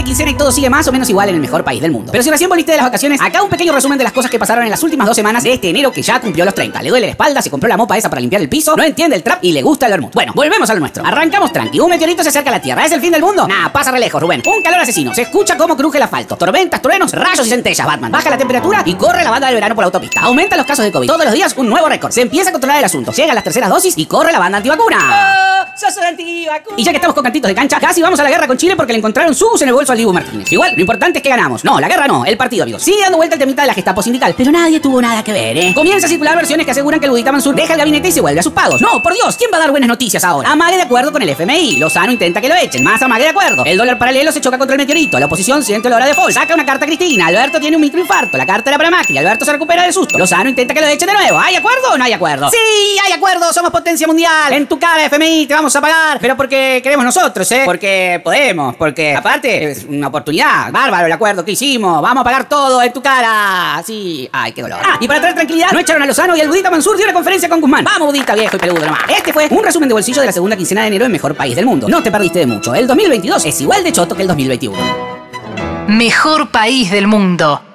de quincena y todo sigue más o menos igual en el mejor país del mundo. Pero si recién volviste de las vacaciones, acá un pequeño resumen de las cosas que pasaron en las últimas dos semanas de este enero que ya cumplió los 30. Le duele la espalda, se compró la mopa esa para limpiar el piso, no entiende el trap y le gusta el vermut. Bueno, volvemos a lo nuestro. Arrancamos tranqui. Un meteorito se acerca a la Tierra. ¿Es el fin del mundo? Nah, pasa re lejos, Rubén. Un calor asesino. Se escucha cómo cruje el asfalto. Tormentas, truenos, rayos y centellas, Batman. Baja la temperatura y corre la banda del verano por la autopista. Aumentan los casos de COVID. Todos los días un nuevo récord. Se empieza a controlar el asunto. Llegan las terceras dosis y corre la banda antivacuna. ¡Oh! ¡Sos un antivacuna! Y ya que estamos con cantitos de cancha, casi vamos a la guerra con Chile porque le encontraron sus en el bolso al Dibu Martínez. Igual, lo importante es que ganamos. No, la guerra no, el partido, amigos. Sigue dando vuelta el temita de la gestapo sindical, pero nadie tuvo nada que ver, ¿eh? Comienza a circular versiones que aseguran que el Budita Mansur deja el gabinete y se vuelve a sus pagos. No, por Dios, ¿quién va a dar buenas noticias ahora? Amague de acuerdo con el FMI. Lozano intenta que lo echen. Más Amague de acuerdo. El dólar paralelo se choca contra el meteorito. La oposición siente la hora de fall. Saca una carta a Cristina. Alberto tiene un microinfarto. La carta era para Macri. Alberto se recupera del susto. Lozano intenta que lo echen de nuevo. ¿Hay acuerdo o no hay acuerdo? Sí, hay acuerdo. Somos potencia mundial. En tu cara, FMI, te vamos a pagar. Pero porque queremos nosotros, ¿eh? Porque podemos. Porque aparte una oportunidad. Bárbaro el acuerdo que hicimos. Vamos a pagar todo en tu cara. Sí. Ay, qué dolor. Ah, y para traer tranquilidad, no echaron a Lozano y el Budita Mansur dio una conferencia con Guzmán. Vamos, Budita, viejo y peludo nomás. Este fue un resumen de bolsillo de la segunda quincena de enero en Mejor País del Mundo. No te perdiste de mucho. El 2022 es igual de choto que el 2021. Mejor país del mundo.